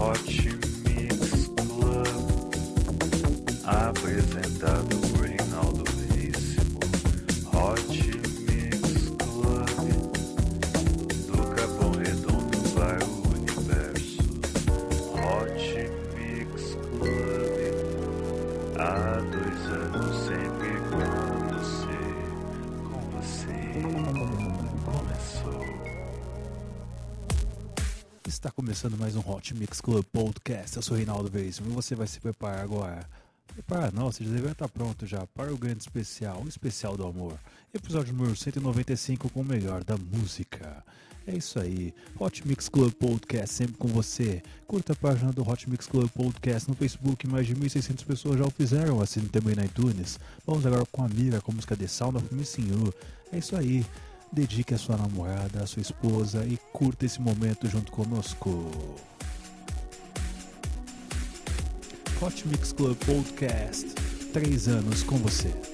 Hot Mix Está começando mais um Hot Mix Club Podcast. Eu sou Reinaldo Veríssimo e você vai se preparar agora. Preparar não, você já deveria estar pronto já para o grande especial, o especial do amor. Episódio número 195 com o melhor da música. É isso aí, Hot Mix Club Podcast sempre com você. Curta a página do Hot Mix Club Podcast no Facebook, mais de 1.600 pessoas já o fizeram, assine também na iTunes. Vamos agora com a Mira, com a música The Sound of Missing You. É isso aí, dedique a sua namorada, a sua esposa e curta esse momento junto conosco. Hot Mix Club Podcast, três anos com você.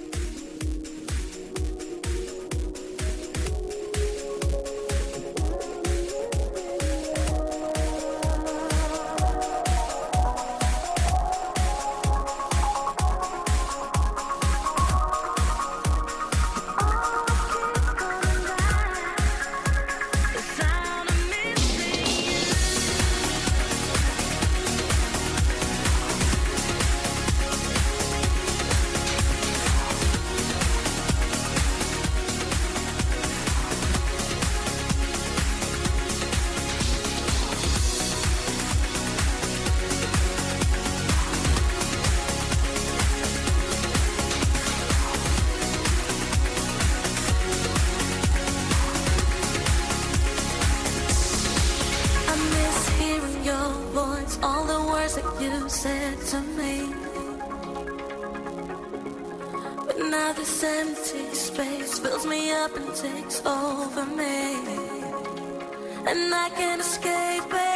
Said to me. But now this empty space fills me up and takes over me. And I can't escape it.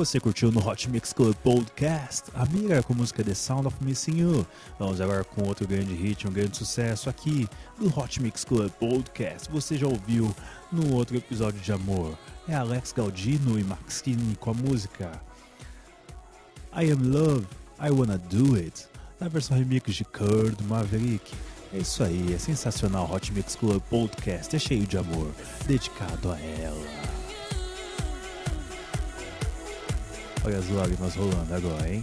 Você curtiu no Hot Mix Club Podcast a Mira com música The Sound of Missing You. Vamos agora com outro grande hit, um grande sucesso aqui do Hot Mix Club Podcast. Você já ouviu no outro episódio de amor. É Alex Galdino e Maxine com a música I Am Love, I Wanna Do It, na versão remix de Kurt Maverick. É isso aí, é sensacional. Hot Mix Club Podcast é cheio de amor, dedicado a ela. Olha as lágrimas rolando agora, hein?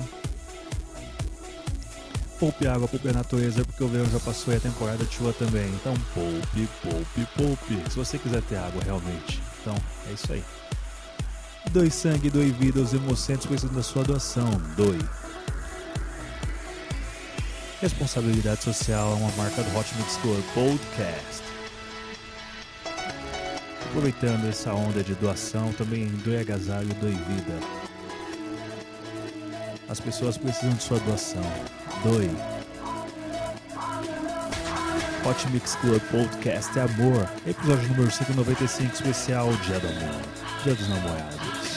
Poupe água, poupe a natureza, porque o verão já passou e a temporada de chuva também. Então poupe, poupe, poupe. Se você quiser ter água realmente. Então, é isso aí. Doe sangue, doe vida, os hemocentros precisam da sua doação. Doe. Responsabilidade social é uma marca do Hot Mix Club Podcast. Aproveitando essa onda de doação, também doe agasalho, doe vida. As pessoas precisam de sua doação. Doe. Hot Mix Club Podcast é amor. Episódio número 195, especial Dia do Amor. Dia dos Namorados.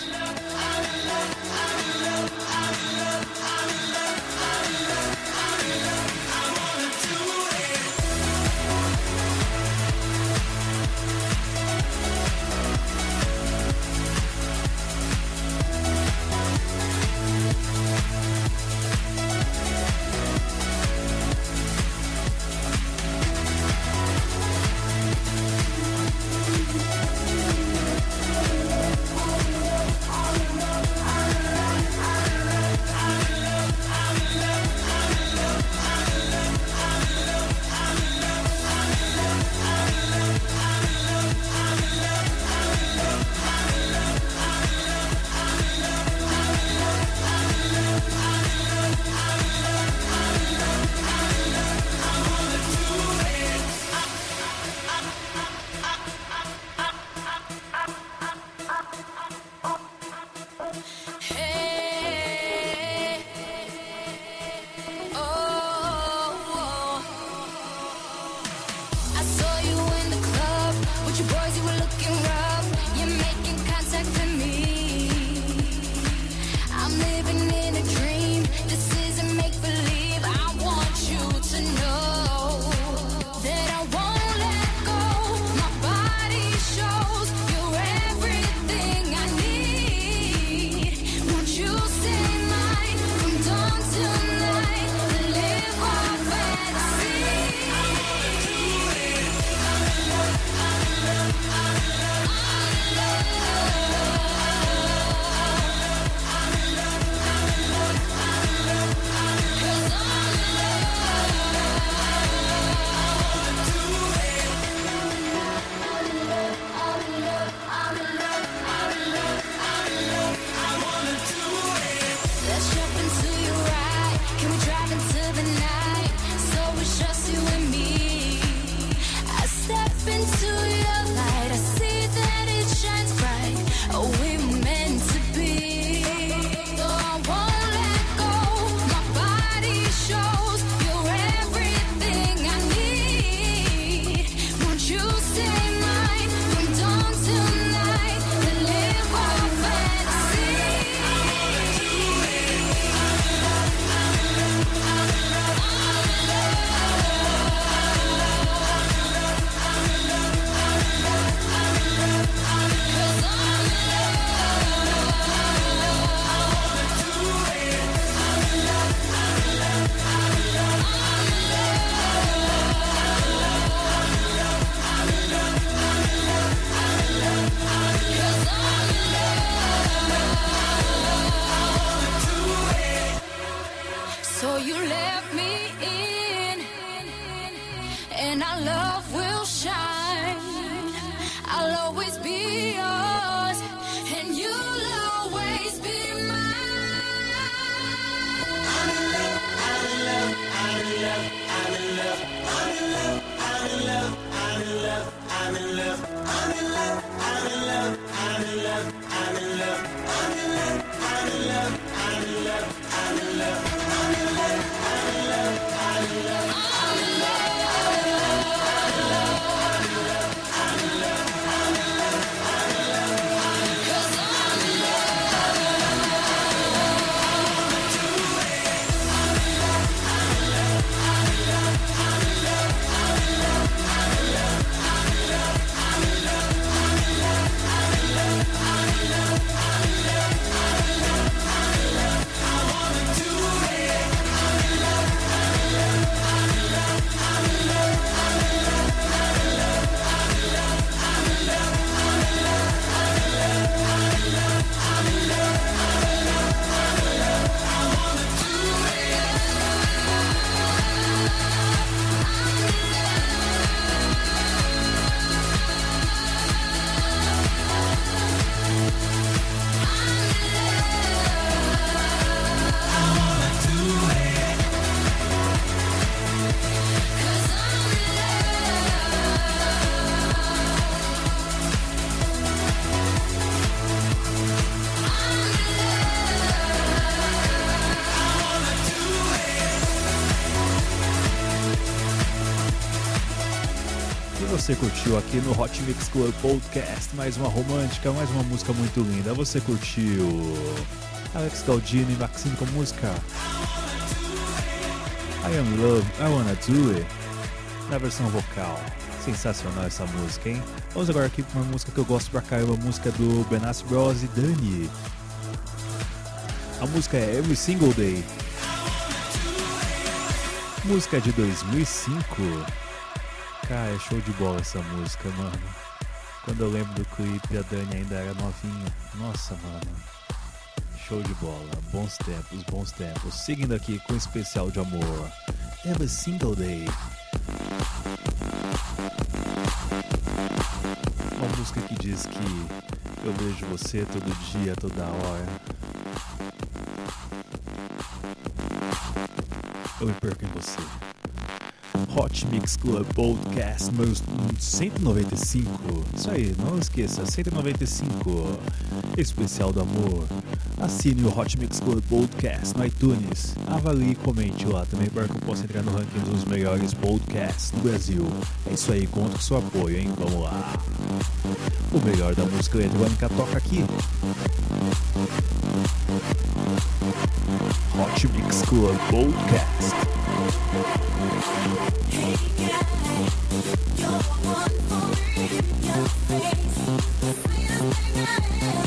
Você curtiu aqui no Hot Mix Club Podcast mais uma romântica, mais uma música muito linda. Você curtiu Alex Galdino e Maxine com música I Am Love, I Wanna Do It na versão vocal. Sensacional essa música, hein? Vamos agora aqui com uma música que eu gosto pra caramba, a música do Benassi Bros e Dani. A música é Every Single Day. Música de 2005. Cara, é show de bola essa música, mano. Quando eu lembro do clipe, a Dani ainda era novinha. Nossa, mano. Show de bola. Bons tempos, bons tempos. Seguindo aqui com o especial de amor. Every Single Day. Uma música que diz que eu vejo você todo dia, toda hora. Eu me perco em você. Hot Mix Club Podcast número 195. Isso aí, não esqueça, 195. Especial do amor. Assine o Hot Mix Club Podcast no iTunes. Avalie e comente lá também para que eu possa entrar no ranking dos melhores podcasts do Brasil. É isso aí, conto com seu apoio, hein? Vamos lá. O melhor da música eletrônica toca aqui. Hot Mix Club Podcast. You're one for me, your face, the sweetest thing I ever.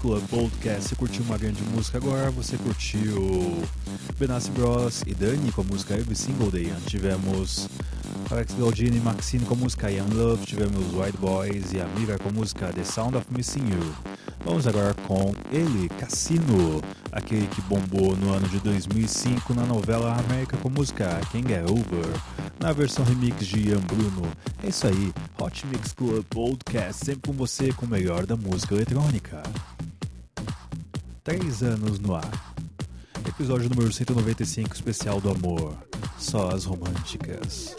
Club Podcast, você curtiu uma grande música agora, você curtiu Benassi Bros e Dani com a música Every Single Day. Tivemos Alex Galdini e Maxine com a música Young Love, tivemos White Boys e Amiga com a música The Sound of Missing You. Vamos agora com ele, Cassino, aquele que bombou no ano de 2005 na novela América com a música King Get Over, na versão remix de Ian Bruno. É isso aí, Hot Mix Club Podcast, sempre com você com o melhor da música eletrônica. Três anos no ar. Episódio número 195, especial do amor. Só as românticas.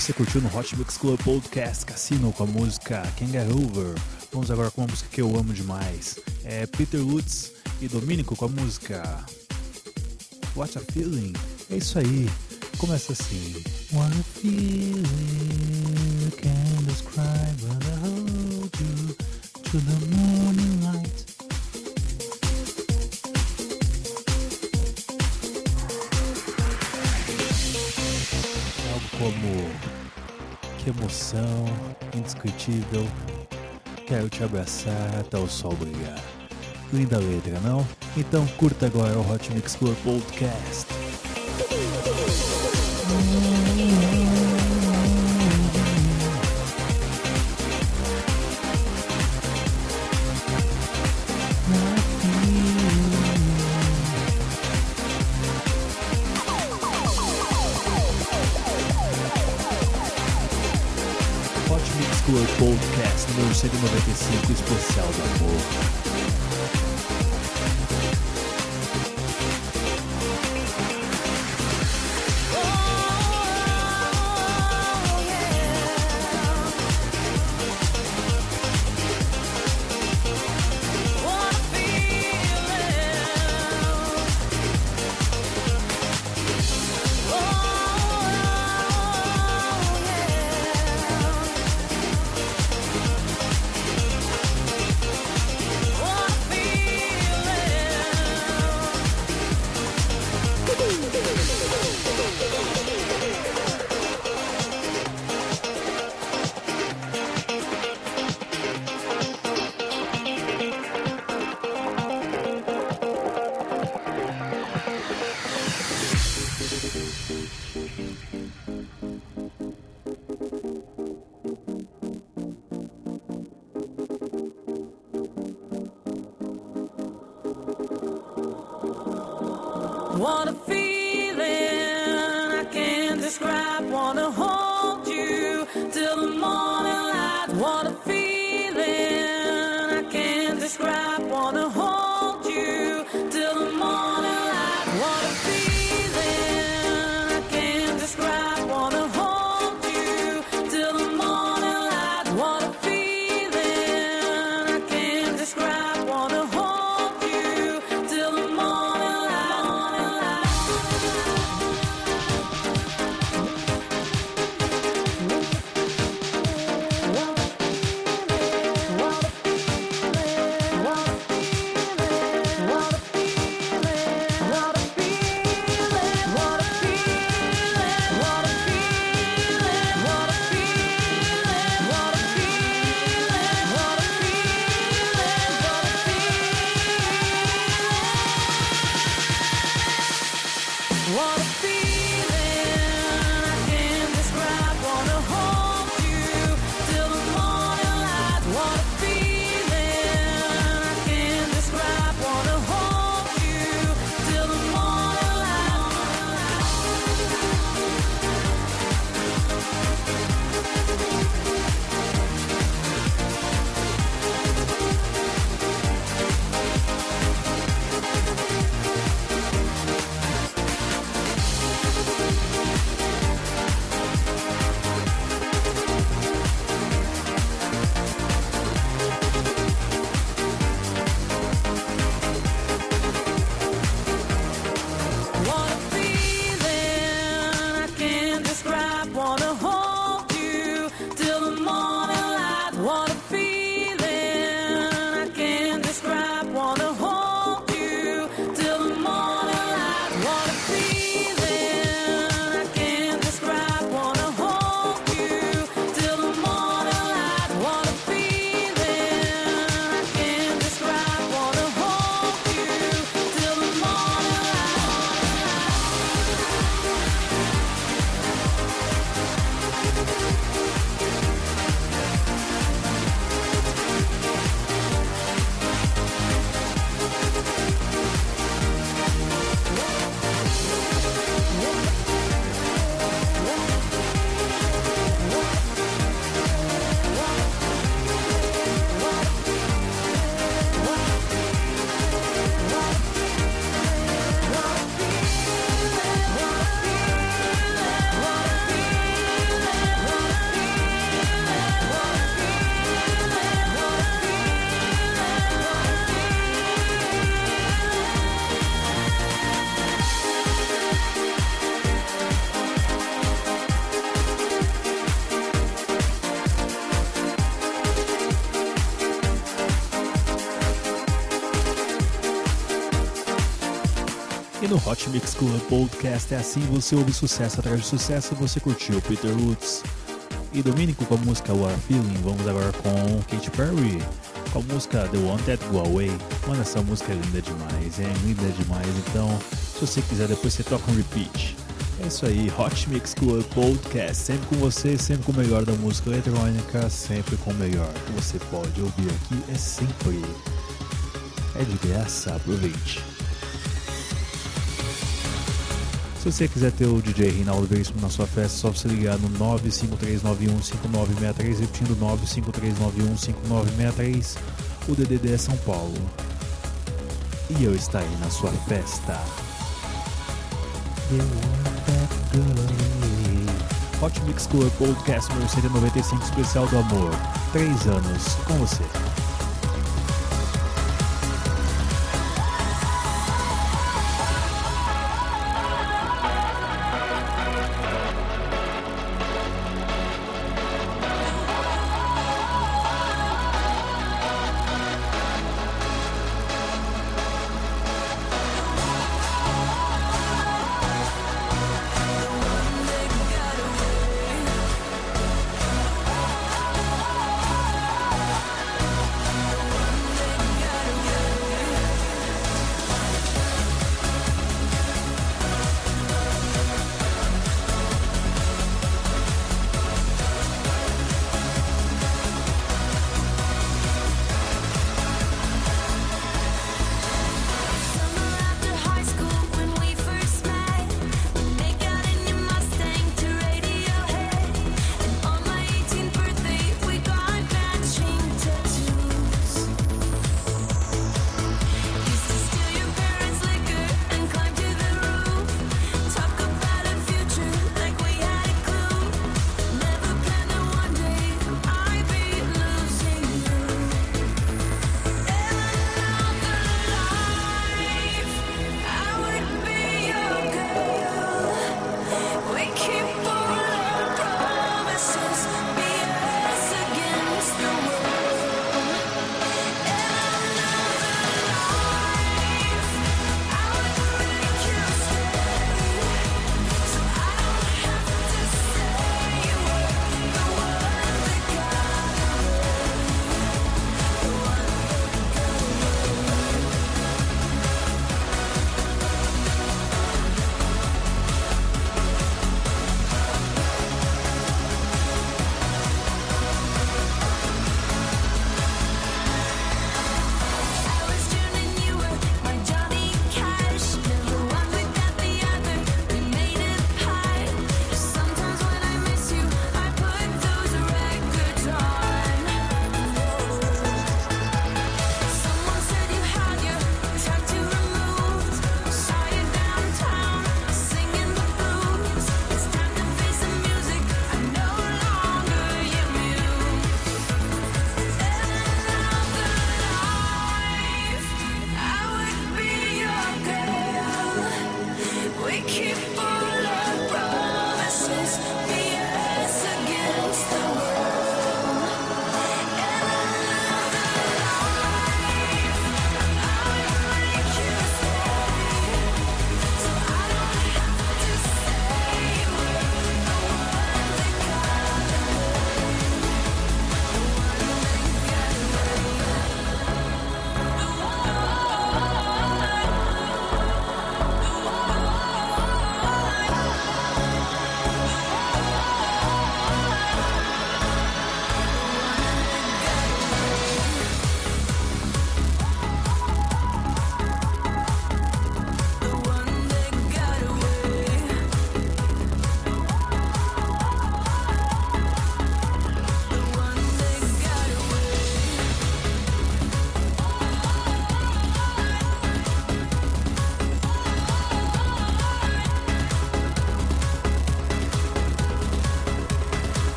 Você curtiu no Hot Mix Club Podcast Cassino com a música Can't Get Over. Vamos agora com uma música que eu amo demais. É Peter Woods e Dominico com a música What a Feeling. É isso aí. Começa assim. What a feeling describe I hold you to the morning light. Como que emoção indescritível. Quero te abraçar até o sol brilhar. Linda letra, não? Então curta agora o Hot Mix Club Podcast. 195, especial do amor. E no Hot Mix Club Podcast é assim, você ouve sucesso atrás de sucesso, você curtiu Peter Woods e Dominico com a música What Feeling. Vamos agora com Katy Perry com a música The One That Go Away. Mano, essa música é linda demais, é linda demais. Então, se você quiser, depois você toca um repeat. É isso aí, Hot Mix Club Podcast, sempre com você, sempre com o melhor da música eletrônica, sempre com o melhor que você pode ouvir aqui, é sempre. É de graça, aproveite. Se você quiser ter o DJ Reinaldo Veríssimo na sua festa, é só você ligar no 953915963, repetindo 953915963. O DDD é São Paulo. E eu estarei na sua festa. Hot Mix Club Podcast número 195 Especial do Amor. Três anos com você.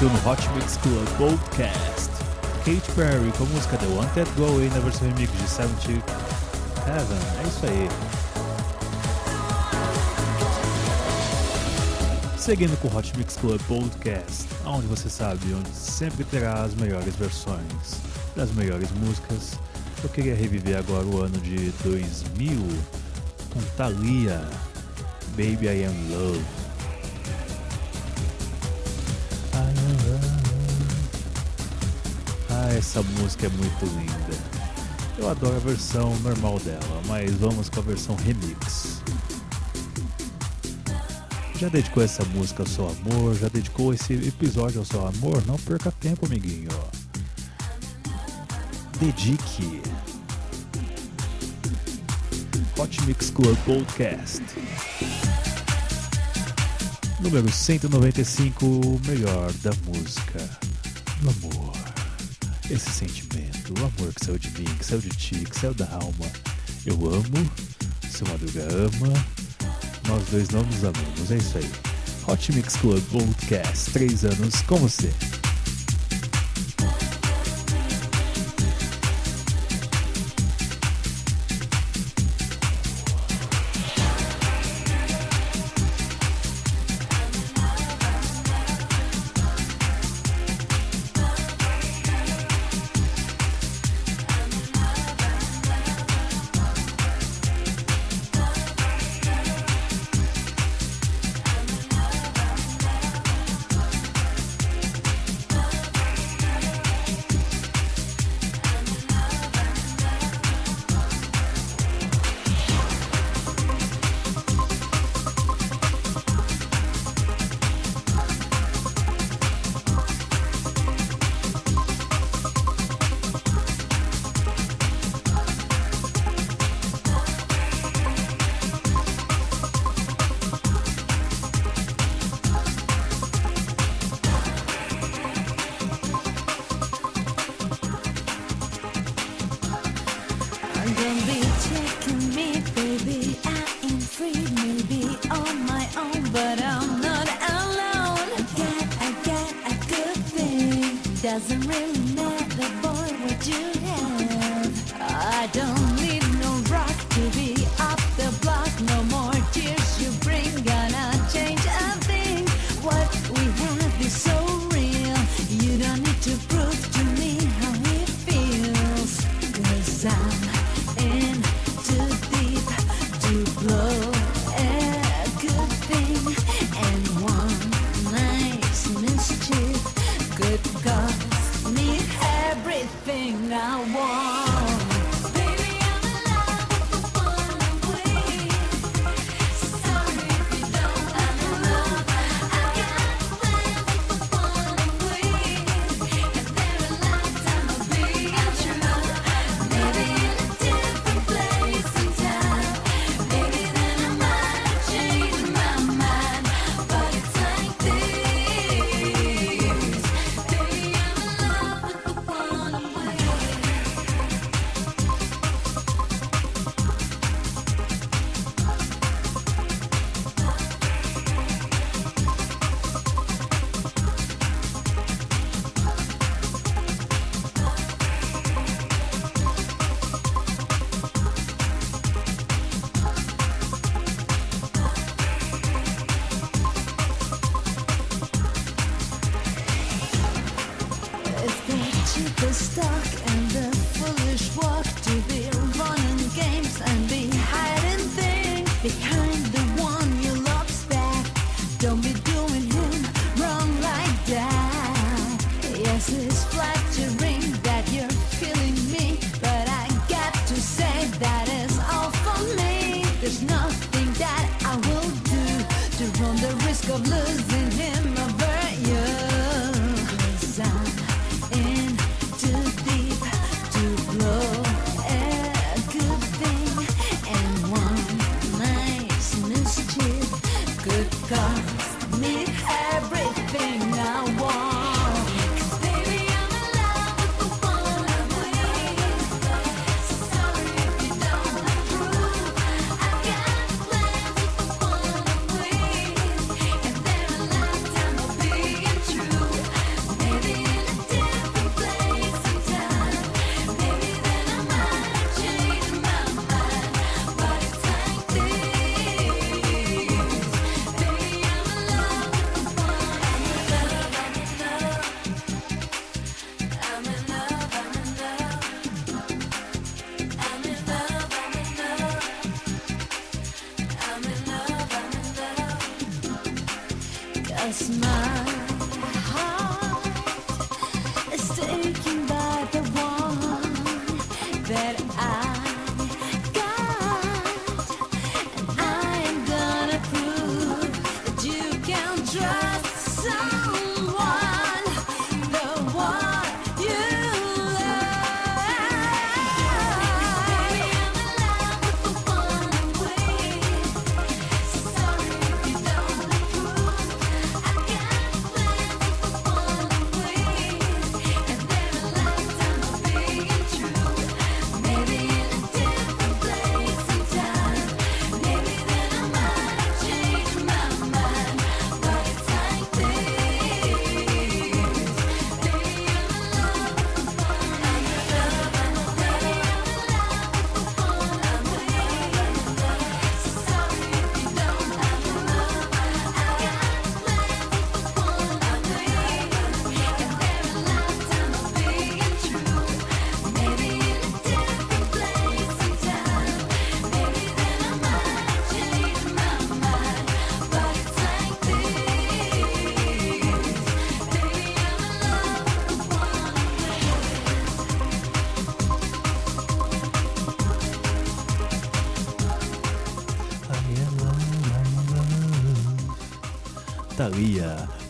Curtiu no Hot Mix Club Podcast Katy Perry com a música The Wanted Go aí na versão remix de Seventy Heaven. É isso aí. Seguindo com o Hot Mix Club Podcast, onde você sabe, onde sempre terá as melhores versões das melhores músicas. Eu queria reviver agora o ano de 2000 com Thalia, Baby I Am Love. Essa música é muito linda. Eu adoro a versão normal dela, mas vamos com a versão remix. Já dedicou essa música ao seu amor? Já dedicou esse episódio ao seu amor? Não perca tempo, amiguinho. Dedique. Hot Mix Club Podcast. Número 195, o melhor da música. Esse sentimento, o amor que saiu de mim, que saiu de ti, que saiu da alma. Eu amo, seu Madruga ama, nós dois não nos amamos, é isso aí. Hot Mix Club Podcast, três anos com você. Really matter, boy, what you have. I don't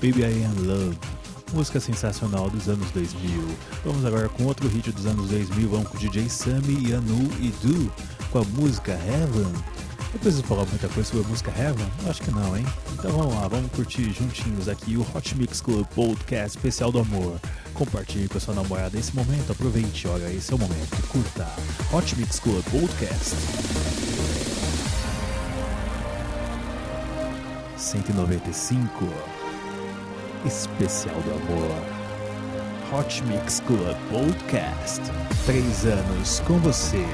Baby I Am Love, música sensacional dos anos 2000. Vamos agora com outro hit dos anos 2000, vamos com DJ Sammy, Yanu e Du, com a música Heaven. Eu preciso falar muita coisa sobre a música Heaven? Acho que não, hein? Então vamos lá, vamos curtir juntinhos aqui o Hot Mix Club Podcast Especial do Amor. Compartilhe com a sua namorada esse momento, aproveite, olha, esse é o momento, curta. Hot Mix Club Podcast. 195 Especial do Amor. Hot Mix Club Podcast. Três anos com você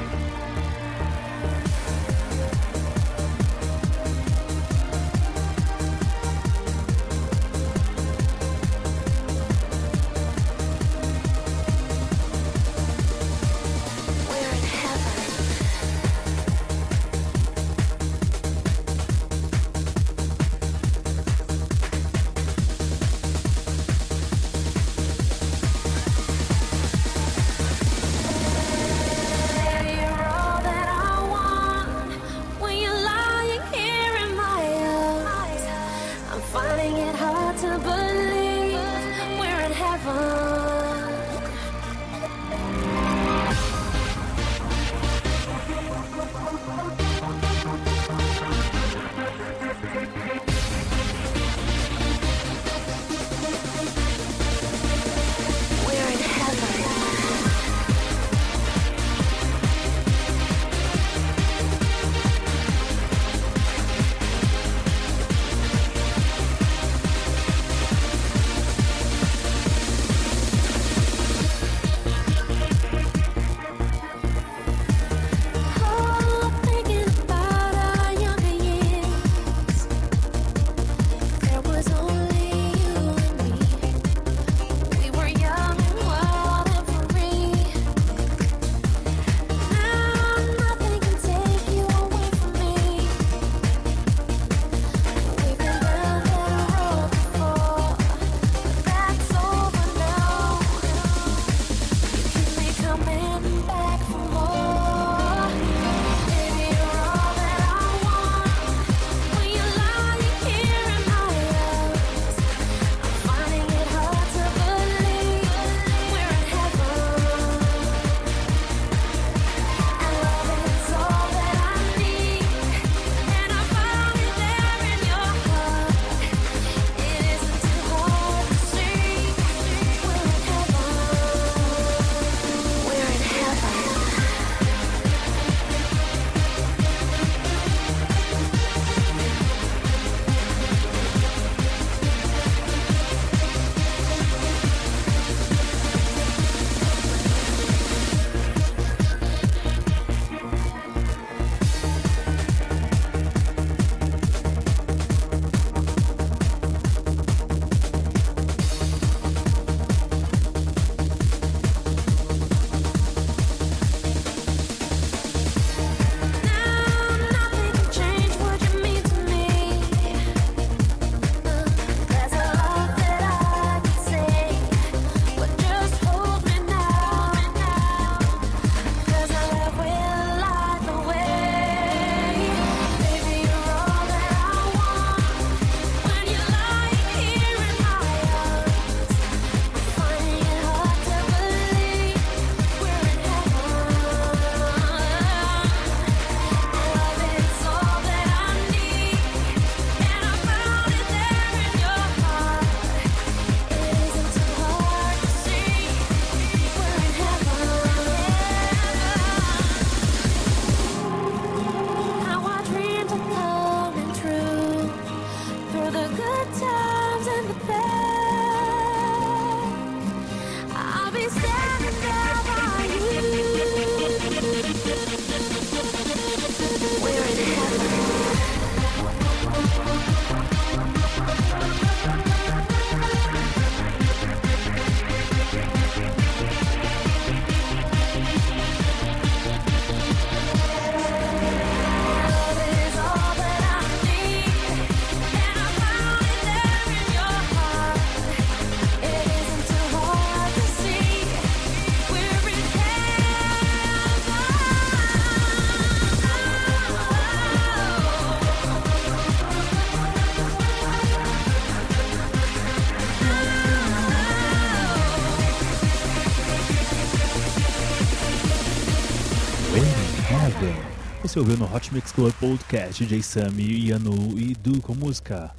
Você ouviu no Hot Mix Club Podcast DJ Sammy, Yanu e Du com música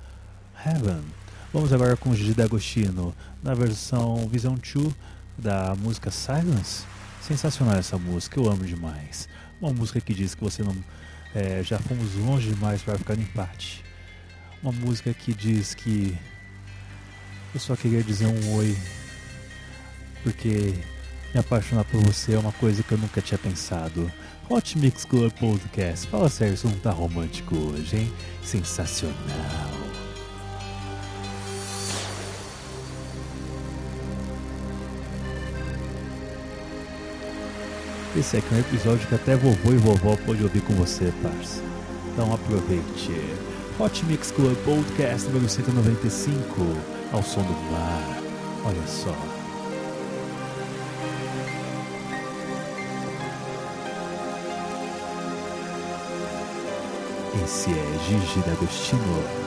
Heaven. Vamos agora com Gigi D'Agostino na versão Vision 2 da música Silence. Sensacional essa música, eu amo demais. Uma música que diz que você não. é, já fomos longe demais para ficar no empate. Uma música que diz que eu só queria dizer um oi porque me apaixonar por você é uma coisa que eu nunca tinha pensado. Hot Mix Club Podcast. Fala sério, isso não tá romântico hoje, hein? Sensacional. Esse aqui é um episódio que até vovô e vovó pode ouvir com você, parça. Então aproveite. Hot Mix Club Podcast número 195, ao som do mar. Olha só. Esse é Gigi D'Agostino.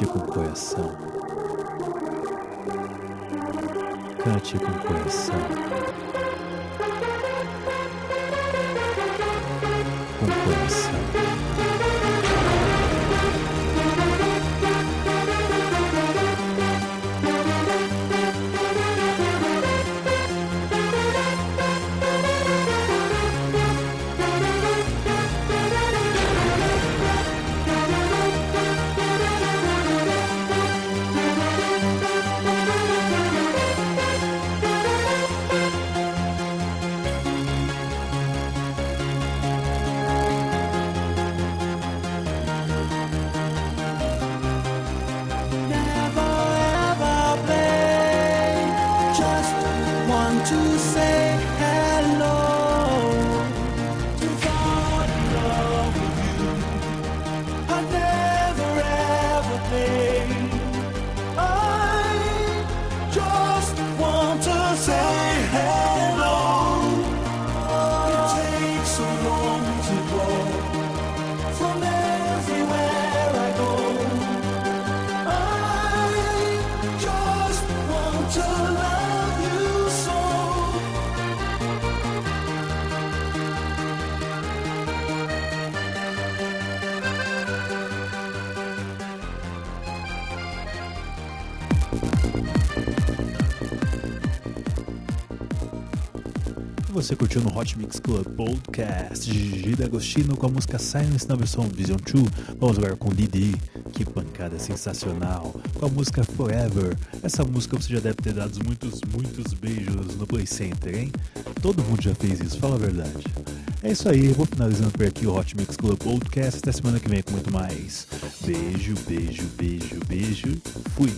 Cante com coração. Cante com coração. To say Você curtiu no Hot Mix Club Podcast Gigi D'Agostino com a música Silence na versão Vision 2. Vamos agora com Didi, que pancada sensacional, com a música Forever. Essa música você já deve ter dado muitos, muitos beijos no Play Center, hein? Todo mundo já fez isso, fala a verdade. É isso aí, vou finalizando por aqui o Hot Mix Club Podcast. Até semana que vem com muito mais. Beijo, beijo, beijo, beijo. Fui.